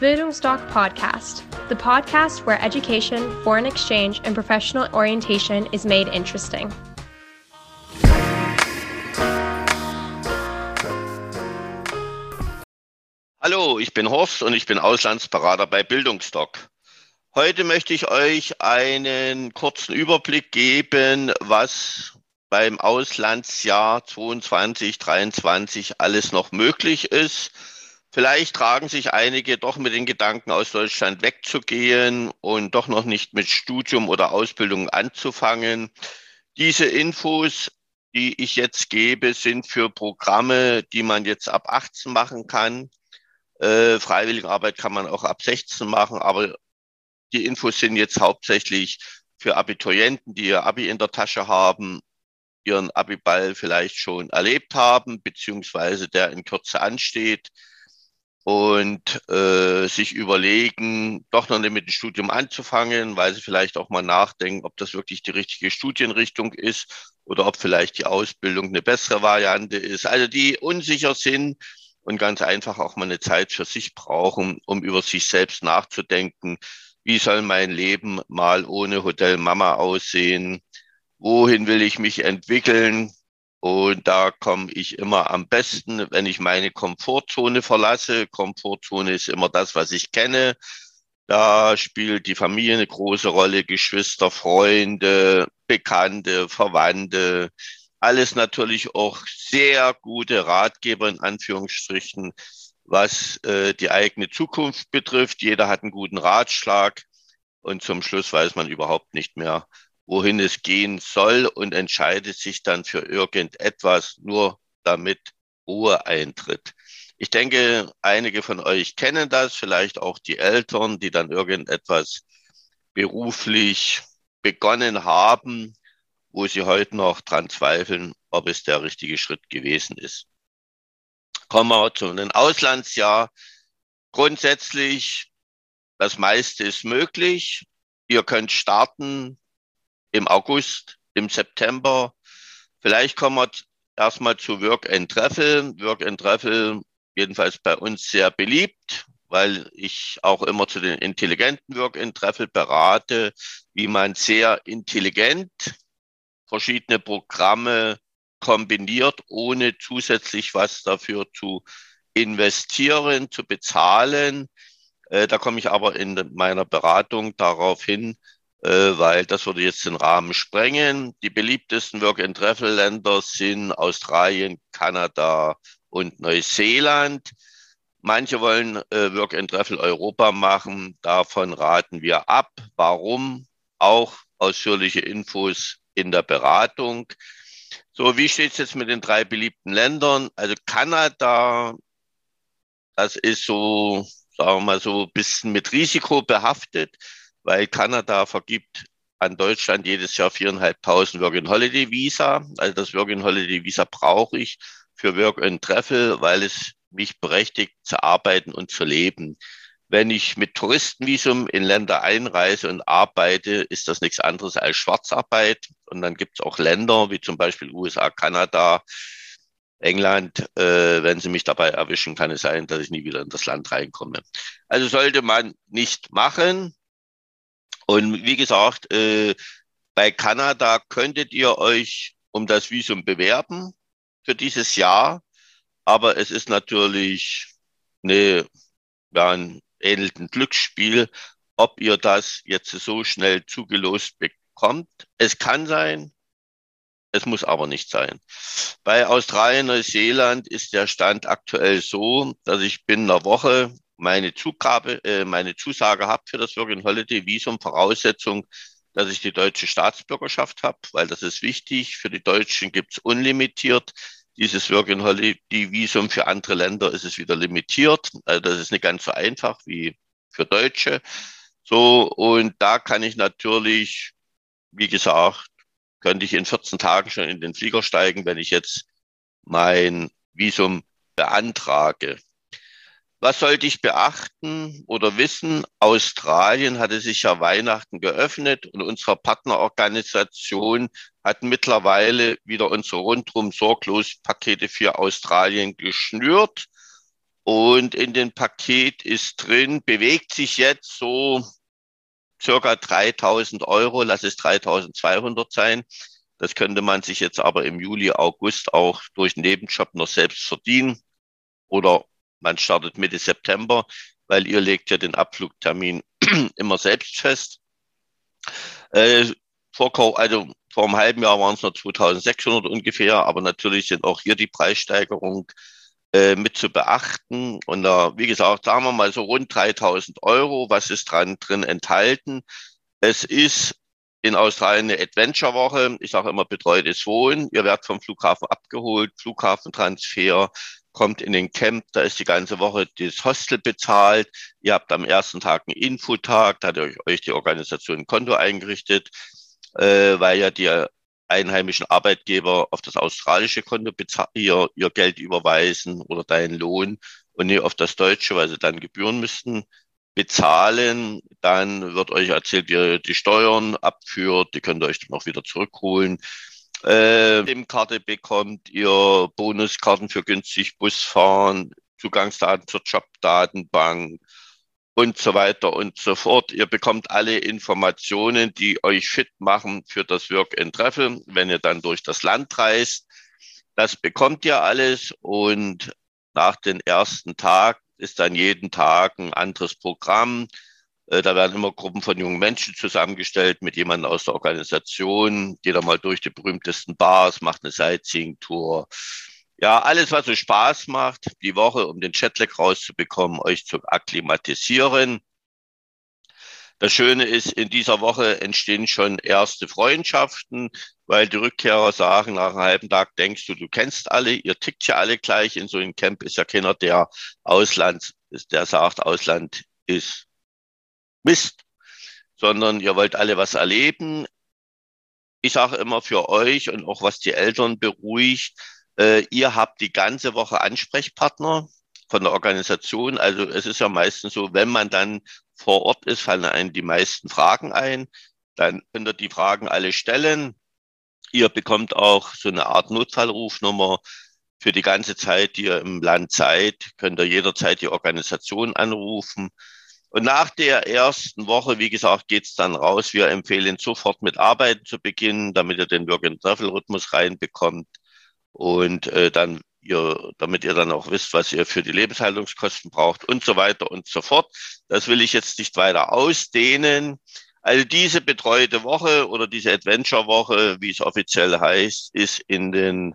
Bildungsdoc Podcast, the podcast where education, foreign exchange, and professional orientation is made interesting. Hallo, ich bin Horst und ich bin Auslandsberater bei Bildungsdoc. Heute möchte ich euch einen kurzen Überblick geben, was beim Auslandsjahr 22, 23 alles noch möglich ist. Vielleicht tragen sich einige doch mit den Gedanken, aus Deutschland wegzugehen und doch noch nicht mit Studium oder Ausbildung anzufangen. Diese Infos, die ich jetzt gebe, sind für Programme, die man jetzt ab 18 machen kann. Äh, Freiwilligenarbeit kann man auch ab 16 machen, aber die Infos sind jetzt hauptsächlich für Abiturienten, die ihr Abi in der Tasche haben ihren Abiball vielleicht schon erlebt haben, beziehungsweise der in Kürze ansteht und äh, sich überlegen, doch noch nicht mit dem Studium anzufangen, weil sie vielleicht auch mal nachdenken, ob das wirklich die richtige Studienrichtung ist oder ob vielleicht die Ausbildung eine bessere Variante ist. Also die unsicher sind und ganz einfach auch mal eine Zeit für sich brauchen, um über sich selbst nachzudenken. Wie soll mein Leben mal ohne Hotel Mama aussehen? wohin will ich mich entwickeln. Und da komme ich immer am besten, wenn ich meine Komfortzone verlasse. Komfortzone ist immer das, was ich kenne. Da spielt die Familie eine große Rolle, Geschwister, Freunde, Bekannte, Verwandte. Alles natürlich auch sehr gute Ratgeber in Anführungsstrichen, was äh, die eigene Zukunft betrifft. Jeder hat einen guten Ratschlag und zum Schluss weiß man überhaupt nicht mehr, wohin es gehen soll und entscheidet sich dann für irgendetwas, nur damit Ruhe eintritt. Ich denke, einige von euch kennen das, vielleicht auch die Eltern, die dann irgendetwas beruflich begonnen haben, wo sie heute noch dran zweifeln, ob es der richtige Schritt gewesen ist. Kommen wir zu einem Auslandsjahr. Grundsätzlich, das meiste ist möglich. Ihr könnt starten im August, im September. Vielleicht kommen wir erstmal zu Work and Travel. Work and Travel jedenfalls bei uns sehr beliebt, weil ich auch immer zu den intelligenten Work and Travel berate, wie man sehr intelligent verschiedene Programme kombiniert, ohne zusätzlich was dafür zu investieren, zu bezahlen. Äh, da komme ich aber in meiner Beratung darauf hin, weil das würde jetzt den Rahmen sprengen. Die beliebtesten Work-and-Travel-Länder sind Australien, Kanada und Neuseeland. Manche wollen äh, Work-and-Travel Europa machen. Davon raten wir ab. Warum? Auch ausführliche Infos in der Beratung. So, wie steht es jetzt mit den drei beliebten Ländern? Also Kanada, das ist so, sagen wir mal so, ein bisschen mit Risiko behaftet weil Kanada vergibt an Deutschland jedes Jahr viereinhalbtausend Work-and-Holiday-Visa. Also das Work-and-Holiday-Visa brauche ich für Work and Travel, weil es mich berechtigt zu arbeiten und zu leben. Wenn ich mit Touristenvisum in Länder einreise und arbeite, ist das nichts anderes als Schwarzarbeit. Und dann gibt es auch Länder wie zum Beispiel USA, Kanada, England. Äh, wenn sie mich dabei erwischen, kann es sein, dass ich nie wieder in das Land reinkomme. Also sollte man nicht machen. Und wie gesagt, äh, bei Kanada könntet ihr euch um das Visum bewerben für dieses Jahr. Aber es ist natürlich eine, ja, ein ähnliches Glücksspiel, ob ihr das jetzt so schnell zugelost bekommt. Es kann sein, es muss aber nicht sein. Bei Australien, Neuseeland ist der Stand aktuell so, dass ich binnen einer Woche meine Zugabe, äh, meine Zusage habe für das Working Holiday Visum, Voraussetzung, dass ich die deutsche Staatsbürgerschaft habe, weil das ist wichtig. Für die Deutschen gibt's unlimitiert dieses Working Holiday Visum. Für andere Länder ist es wieder limitiert. Also das ist nicht ganz so einfach wie für Deutsche. So, und da kann ich natürlich, wie gesagt, könnte ich in 14 Tagen schon in den Flieger steigen, wenn ich jetzt mein Visum beantrage. Was sollte ich beachten oder wissen? Australien hatte sich ja Weihnachten geöffnet und unsere Partnerorganisation hat mittlerweile wieder unsere rundrum sorglos Pakete für Australien geschnürt. Und in dem Paket ist drin, bewegt sich jetzt so circa 3000 Euro, lass es 3200 sein. Das könnte man sich jetzt aber im Juli, August auch durch Nebenjob noch selbst verdienen. Oder man startet Mitte September, weil ihr legt ja den Abflugtermin immer selbst fest. Äh, vor, also vor einem halben Jahr waren es noch 2600 ungefähr, aber natürlich sind auch hier die Preissteigerungen äh, mit zu beachten. Und da, wie gesagt, sagen wir mal so rund 3000 Euro. Was ist dran drin enthalten? Es ist in Australien eine Adventure-Woche. Ich sage immer betreutes Wohnen. Ihr werdet vom Flughafen abgeholt, Flughafentransfer, kommt in den Camp, da ist die ganze Woche das Hostel bezahlt. Ihr habt am ersten Tag einen Infotag, da hat euch die Organisation ein Konto eingerichtet, äh, weil ja die einheimischen Arbeitgeber auf das australische Konto ihr, ihr Geld überweisen oder deinen Lohn und nicht auf das deutsche, weil sie dann Gebühren müssten bezahlen. Dann wird euch erzählt, wie ihr die Steuern abführt. Die könnt ihr euch dann auch wieder zurückholen. Äh, Karte bekommt ihr Bonuskarten für günstig Busfahren, Zugangsdaten zur Jobdatenbank, und so weiter und so fort. Ihr bekommt alle Informationen, die euch fit machen für das Work and Travel, wenn ihr dann durch das Land reist. Das bekommt ihr alles und nach dem ersten Tag ist dann jeden Tag ein anderes Programm. Äh, da werden immer Gruppen von jungen Menschen zusammengestellt mit jemandem aus der Organisation. Jeder mal durch die berühmtesten Bars, macht eine Sightseeing-Tour, ja, alles, was so Spaß macht, die Woche, um den Chatlag rauszubekommen, euch zu akklimatisieren. Das Schöne ist, in dieser Woche entstehen schon erste Freundschaften, weil die Rückkehrer sagen, nach einem halben Tag denkst du, du kennst alle, ihr tickt ja alle gleich. In so einem Camp ist ja keiner, der Ausland der sagt, Ausland ist Mist, sondern ihr wollt alle was erleben. Ich sage immer für euch und auch was die Eltern beruhigt, äh, ihr habt die ganze Woche Ansprechpartner von der Organisation. Also es ist ja meistens so, wenn man dann vor Ort ist, fallen einem die meisten Fragen ein. Dann könnt ihr die Fragen alle stellen. Ihr bekommt auch so eine Art Notfallrufnummer für die ganze Zeit, die ihr im Land seid, könnt ihr jederzeit die Organisation anrufen. Und nach der ersten Woche, wie gesagt, geht's dann raus. Wir empfehlen sofort mit Arbeiten zu beginnen, damit ihr den Work-and-Travel-Rhythmus reinbekommt und äh, dann ihr, damit ihr dann auch wisst, was ihr für die Lebenshaltungskosten braucht und so weiter und so fort. Das will ich jetzt nicht weiter ausdehnen. Also diese betreute Woche oder diese Adventure-Woche, wie es offiziell heißt, ist in den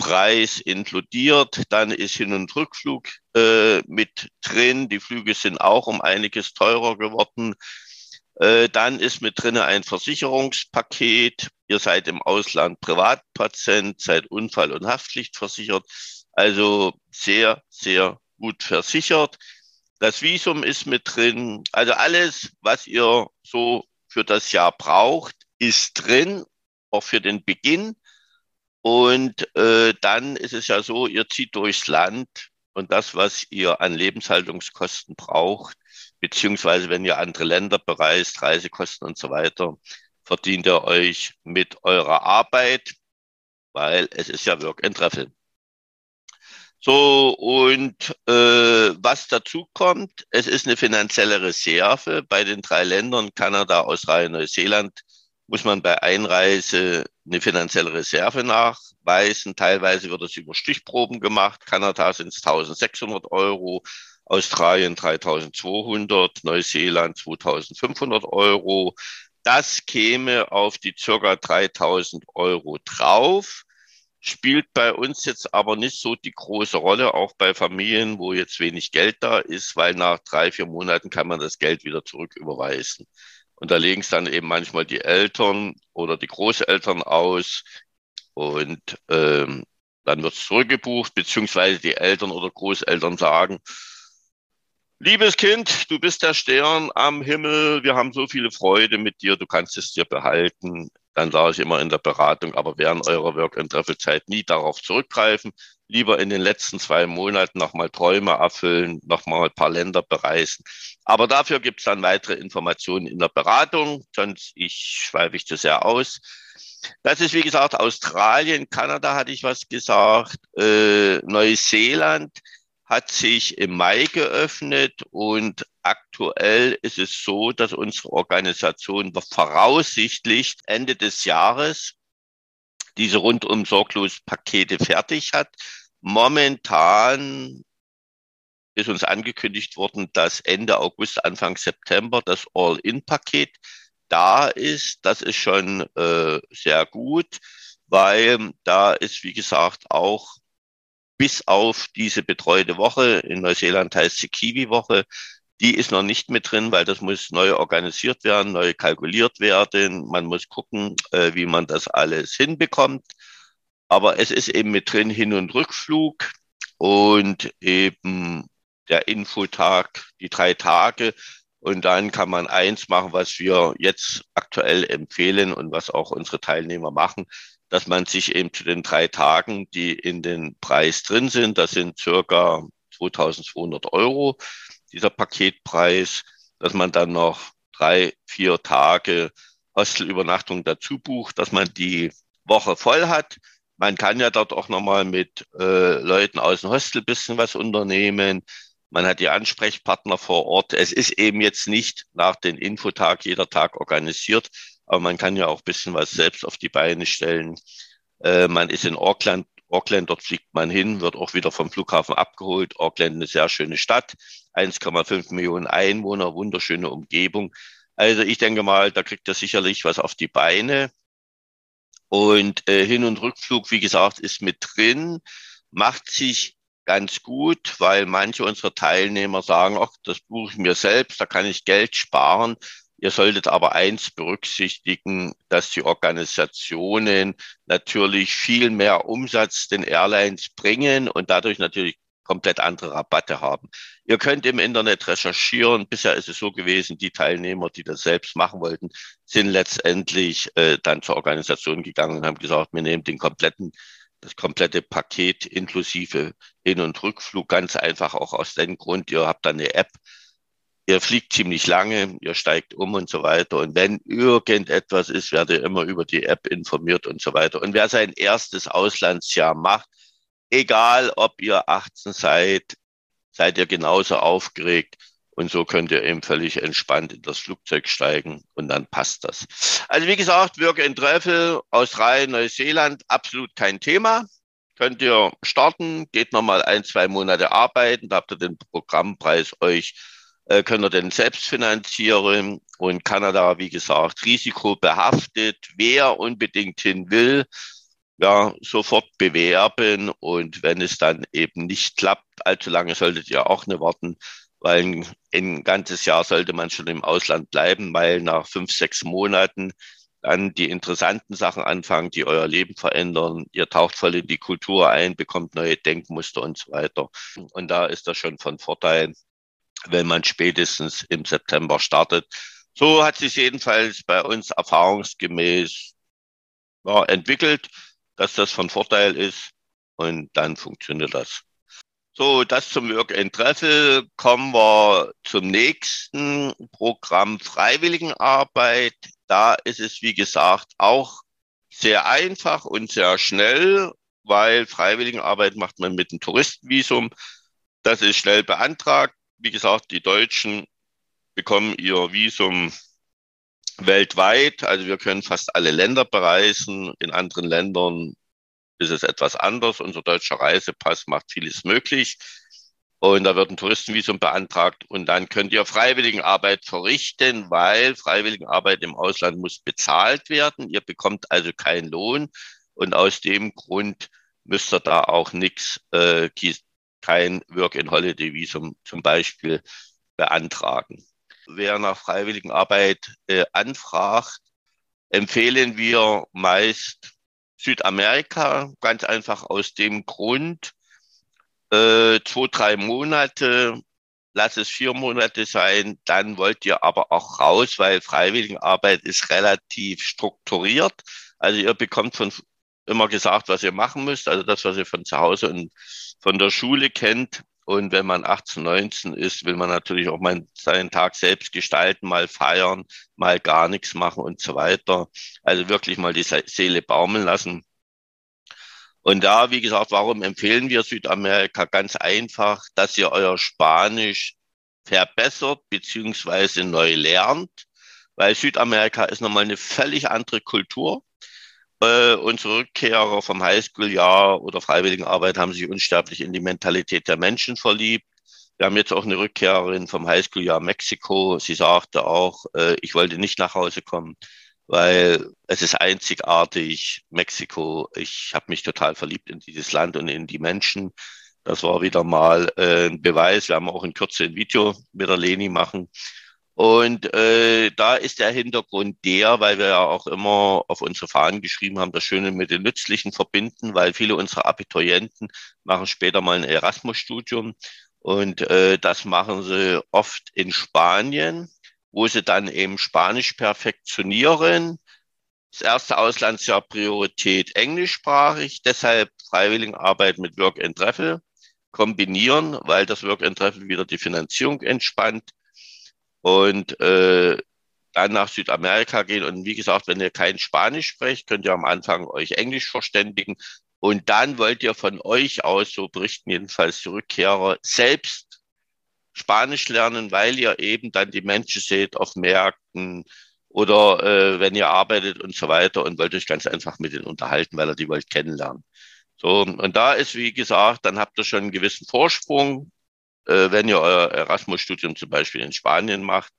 Preis inkludiert. Dann ist Hin- und Rückflug äh, mit drin. Die Flüge sind auch um einiges teurer geworden. Äh, dann ist mit drin ein Versicherungspaket. Ihr seid im Ausland Privatpatient, seid Unfall- und Haftpflichtversichert. Also sehr, sehr gut versichert. Das Visum ist mit drin. Also alles, was ihr so für das Jahr braucht, ist drin, auch für den Beginn. Und äh, dann ist es ja so, ihr zieht durchs Land und das, was ihr an Lebenshaltungskosten braucht, beziehungsweise wenn ihr andere Länder bereist, Reisekosten und so weiter, verdient ihr euch mit eurer Arbeit, weil es ist ja Work and Travel. So, und äh, was dazu kommt, es ist eine finanzielle Reserve bei den drei Ländern, Kanada, Australien, Neuseeland, muss man bei Einreise eine finanzielle Reserve nachweisen. Teilweise wird es über Stichproben gemacht. Kanada sind es 1600 Euro, Australien 3200, Neuseeland 2500 Euro. Das käme auf die circa 3000 Euro drauf, spielt bei uns jetzt aber nicht so die große Rolle, auch bei Familien, wo jetzt wenig Geld da ist, weil nach drei, vier Monaten kann man das Geld wieder zurücküberweisen. Und da legen es dann eben manchmal die Eltern oder die Großeltern aus und ähm, dann wird es zurückgebucht, beziehungsweise die Eltern oder Großeltern sagen, Liebes Kind, du bist der Stern am Himmel. Wir haben so viele Freude mit dir. Du kannst es dir behalten. Dann sage ich immer in der Beratung, aber während eurer Work- and Travel-Zeit nie darauf zurückgreifen. Lieber in den letzten zwei Monaten nochmal Träume erfüllen, nochmal ein paar Länder bereisen. Aber dafür gibt es dann weitere Informationen in der Beratung. Sonst ich schweife ich zu sehr aus. Das ist, wie gesagt, Australien, Kanada hatte ich was gesagt, äh, Neuseeland hat sich im Mai geöffnet und aktuell ist es so, dass unsere Organisation voraussichtlich Ende des Jahres diese rundum sorglos Pakete fertig hat. Momentan ist uns angekündigt worden, dass Ende August, Anfang September das All-In-Paket da ist. Das ist schon äh, sehr gut, weil da ist, wie gesagt, auch bis auf diese betreute Woche, in Neuseeland heißt sie Kiwi-Woche, die ist noch nicht mit drin, weil das muss neu organisiert werden, neu kalkuliert werden. Man muss gucken, äh, wie man das alles hinbekommt. Aber es ist eben mit drin Hin- und Rückflug und eben der Infotag, die drei Tage. Und dann kann man eins machen, was wir jetzt aktuell empfehlen und was auch unsere Teilnehmer machen dass man sich eben zu den drei Tagen, die in den Preis drin sind, das sind circa 2200 Euro, dieser Paketpreis, dass man dann noch drei, vier Tage Hostelübernachtung dazu bucht, dass man die Woche voll hat. Man kann ja dort auch nochmal mit äh, Leuten aus dem Hostel bisschen was unternehmen. Man hat die Ansprechpartner vor Ort. Es ist eben jetzt nicht nach den Infotag jeder Tag organisiert, aber man kann ja auch bisschen was selbst auf die Beine stellen. Äh, man ist in Auckland, Auckland, dort fliegt man hin, wird auch wieder vom Flughafen abgeholt. Auckland eine sehr schöne Stadt, 1,5 Millionen Einwohner, wunderschöne Umgebung. Also ich denke mal, da kriegt er sicherlich was auf die Beine. Und äh, Hin- und Rückflug, wie gesagt, ist mit drin, macht sich ganz gut, weil manche unserer Teilnehmer sagen, ach, das buche ich mir selbst, da kann ich Geld sparen. Ihr solltet aber eins berücksichtigen, dass die Organisationen natürlich viel mehr Umsatz den Airlines bringen und dadurch natürlich komplett andere Rabatte haben. Ihr könnt im Internet recherchieren. Bisher ist es so gewesen, die Teilnehmer, die das selbst machen wollten, sind letztendlich äh, dann zur Organisation gegangen und haben gesagt, wir nehmen den kompletten, das komplette Paket inklusive Hin- und Rückflug ganz einfach auch aus dem Grund, ihr habt dann eine App, ihr fliegt ziemlich lange, ihr steigt um und so weiter. Und wenn irgendetwas ist, werdet ihr immer über die App informiert und so weiter. Und wer sein erstes Auslandsjahr macht, egal ob ihr 18 seid, seid ihr genauso aufgeregt. Und so könnt ihr eben völlig entspannt in das Flugzeug steigen und dann passt das. Also wie gesagt, Work and Travel, Australien, Neuseeland, absolut kein Thema. Könnt ihr starten, geht nochmal ein, zwei Monate arbeiten, da habt ihr den Programmpreis euch äh, können wir den selbst finanzieren. Und Kanada, wie gesagt, risikobehaftet. Wer unbedingt hin will, ja, sofort bewerben. Und wenn es dann eben nicht klappt, allzu lange solltet ihr auch nicht warten, weil ein, ein ganzes Jahr sollte man schon im Ausland bleiben, weil nach fünf, sechs Monaten dann die interessanten Sachen anfangen, die euer Leben verändern. Ihr taucht voll in die Kultur ein, bekommt neue Denkmuster und so weiter. Und da ist das schon von Vorteil, wenn man spätestens im September startet. So hat sich jedenfalls bei uns erfahrungsgemäß ja, entwickelt, dass das von Vorteil ist und dann funktioniert das. So, das zum Work Travel. Kommen wir zum nächsten Programm Freiwilligenarbeit. Da ist es, wie gesagt, auch sehr einfach und sehr schnell, weil Freiwilligenarbeit macht man mit einem Touristenvisum. Das ist schnell beantragt wie gesagt, die Deutschen bekommen ihr Visum weltweit. Also wir können fast alle Länder bereisen. In anderen Ländern ist es etwas anders. Unser deutscher Reisepass macht vieles möglich. Und da wird ein Touristenvisum beantragt und dann könnt ihr Freiwilligenarbeit verrichten, weil Freiwilligenarbeit im Ausland muss bezahlt werden. Ihr bekommt also keinen Lohn und aus dem Grund müsst ihr da auch nichts äh, kein Work-in-Holiday-Visum zum Beispiel beantragen. Wer nach Freiwilligenarbeit äh, anfragt, empfehlen wir meist Südamerika, ganz einfach aus dem Grund, äh, zwei, drei Monate, lass es vier Monate sein, dann wollt ihr aber auch raus, weil Freiwilligenarbeit ist relativ strukturiert. Also ihr bekommt von immer gesagt, was ihr machen müsst, also das, was ihr von zu Hause und von der Schule kennt. Und wenn man 18, 19 ist, will man natürlich auch mal seinen Tag selbst gestalten, mal feiern, mal gar nichts machen und so weiter. Also wirklich mal die Seele baumeln lassen. Und da, wie gesagt, warum empfehlen wir Südamerika? Ganz einfach, dass ihr euer Spanisch verbessert beziehungsweise neu lernt, weil Südamerika ist nochmal eine völlig andere Kultur. Äh, unsere Rückkehrer vom Highschool-Jahr oder Freiwilligenarbeit haben sich unsterblich in die Mentalität der Menschen verliebt. Wir haben jetzt auch eine Rückkehrerin vom Highschool-Jahr Mexiko. Sie sagte auch, äh, ich wollte nicht nach Hause kommen, weil es ist einzigartig. Mexiko, ich habe mich total verliebt in dieses Land und in die Menschen. Das war wieder mal äh, ein Beweis. Wir haben auch in Kürze ein Video mit der Leni machen. Und äh, da ist der Hintergrund der, weil wir ja auch immer auf unsere Fahnen geschrieben haben, das Schöne mit den Nützlichen verbinden, weil viele unserer Abiturienten machen später mal ein Erasmus-Studium und äh, das machen sie oft in Spanien, wo sie dann eben Spanisch perfektionieren. Das erste Auslandsjahr Priorität englischsprachig, deshalb Freiwilligenarbeit mit Work and Travel kombinieren, weil das Work and Travel wieder die Finanzierung entspannt und äh, dann nach Südamerika gehen. Und wie gesagt, wenn ihr kein Spanisch sprecht, könnt ihr am Anfang euch Englisch verständigen. Und dann wollt ihr von euch aus, so berichten jedenfalls die Rückkehrer, selbst Spanisch lernen, weil ihr eben dann die Menschen seht auf Märkten oder äh, wenn ihr arbeitet und so weiter und wollt euch ganz einfach mit denen unterhalten, weil ihr die wollt kennenlernen. So, und da ist, wie gesagt, dann habt ihr schon einen gewissen Vorsprung äh, wenn ihr euer Erasmus-Studium zum Beispiel in Spanien macht.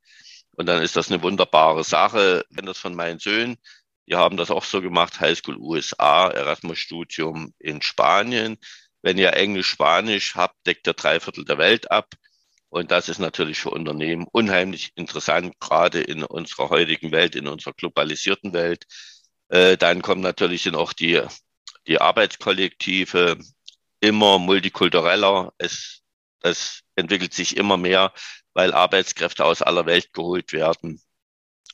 Und dann ist das eine wunderbare Sache. Wenn das von meinen Söhnen, die haben das auch so gemacht, Highschool USA, Erasmus-Studium in Spanien. Wenn ihr Englisch, Spanisch habt, deckt ihr drei Viertel der Welt ab. Und das ist natürlich für Unternehmen unheimlich interessant, gerade in unserer heutigen Welt, in unserer globalisierten Welt. Äh, dann kommen natürlich sind auch die, die Arbeitskollektive immer multikultureller. Es das entwickelt sich immer mehr, weil Arbeitskräfte aus aller Welt geholt werden.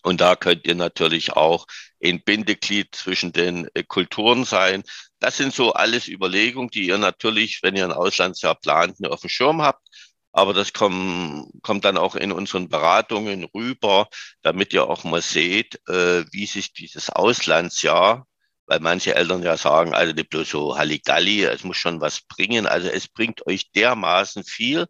Und da könnt ihr natürlich auch ein Bindeglied zwischen den äh, Kulturen sein. Das sind so alles Überlegungen, die ihr natürlich, wenn ihr ein Auslandsjahr plant, auf dem Schirm habt. Aber das kommt, kommt dann auch in unseren Beratungen rüber, damit ihr auch mal seht, äh, wie sich dieses Auslandsjahr weil manche Eltern ja sagen, also nicht bloß so Halligalli, es muss schon was bringen. Also es bringt euch dermaßen viel.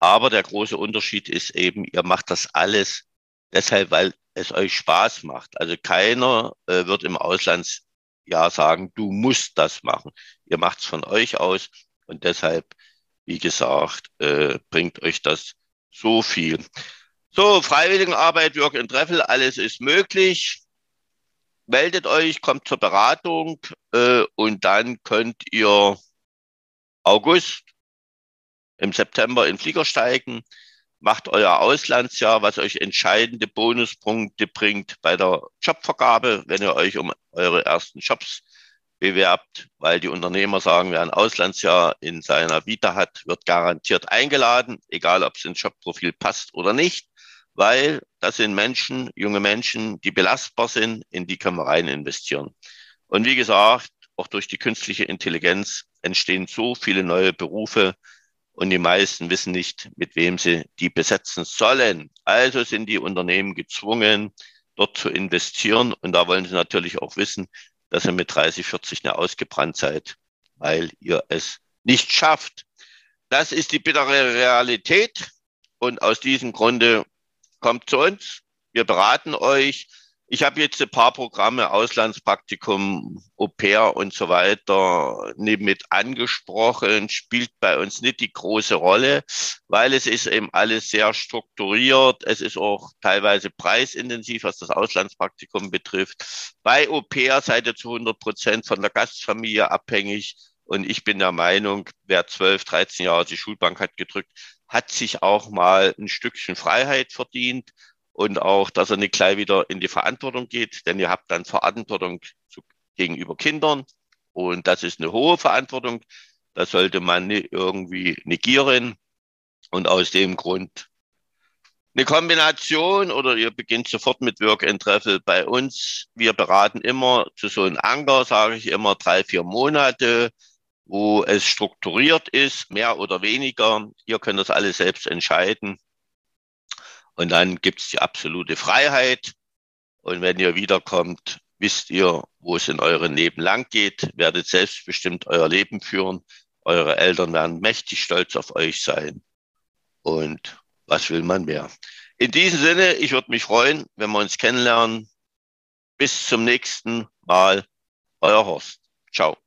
Aber der große Unterschied ist eben, ihr macht das alles deshalb, weil es euch Spaß macht. Also keiner äh, wird im Auslandsjahr sagen, du musst das machen. Ihr macht es von euch aus und deshalb, wie gesagt, äh, bringt euch das so viel. So, Freiwilligenarbeit, Work and Treffel, alles ist möglich meldet euch, kommt zur Beratung äh, und dann könnt ihr August im September in Flieger steigen, macht euer Auslandsjahr, was euch entscheidende Bonuspunkte bringt bei der Jobvergabe, wenn ihr euch um eure ersten Jobs bewerbt, weil die Unternehmer sagen, wer ein Auslandsjahr in seiner Vita hat, wird garantiert eingeladen, egal ob es ins Jobprofil passt oder nicht weil das sind Menschen, junge Menschen, die belastbar sind, in die können wir rein investieren. Und wie gesagt, auch durch die künstliche Intelligenz entstehen so viele neue Berufe und die meisten wissen nicht, mit wem sie die besetzen sollen. Also sind die Unternehmen gezwungen, dort zu investieren. Und da wollen sie natürlich auch wissen, dass ihr mit 30, 40 eine ausgebrannt seid, weil ihr es nicht schafft. Das ist die bittere Realität. Und aus diesem Grunde kommt zu uns, wir beraten euch. Ich habe jetzt ein paar Programme, Auslandspraktikum, Au pair und so weiter, mit angesprochen, spielt bei uns nicht die große Rolle, weil es ist eben alles sehr strukturiert. Es ist auch teilweise preisintensiv, was das Auslandspraktikum betrifft. Bei Au pair seid ihr zu 100 Prozent von der Gastfamilie abhängig. Und ich bin der Meinung, wer 12, 13 Jahre die Schulbank hat gedrückt, hat sich auch mal ein Stückchen Freiheit verdient und auch, dass er nicht gleich wieder in die Verantwortung geht, denn ihr habt dann Verantwortung zu, gegenüber Kindern und das ist eine hohe Verantwortung. Das sollte man nicht irgendwie negieren und aus dem Grund eine Kombination oder ihr beginnt sofort mit Work and Treffel bei uns. Wir beraten immer zu so einem Anker, sage ich immer, drei, vier Monate wo es strukturiert ist, mehr oder weniger. Ihr könnt das alles selbst entscheiden. Und dann gibt es die absolute Freiheit. Und wenn ihr wiederkommt, wisst ihr, wo es in eurem Leben lang geht, werdet selbstbestimmt euer Leben führen. Eure Eltern werden mächtig stolz auf euch sein. Und was will man mehr? In diesem Sinne, ich würde mich freuen, wenn wir uns kennenlernen. Bis zum nächsten Mal. Euer Horst. Ciao.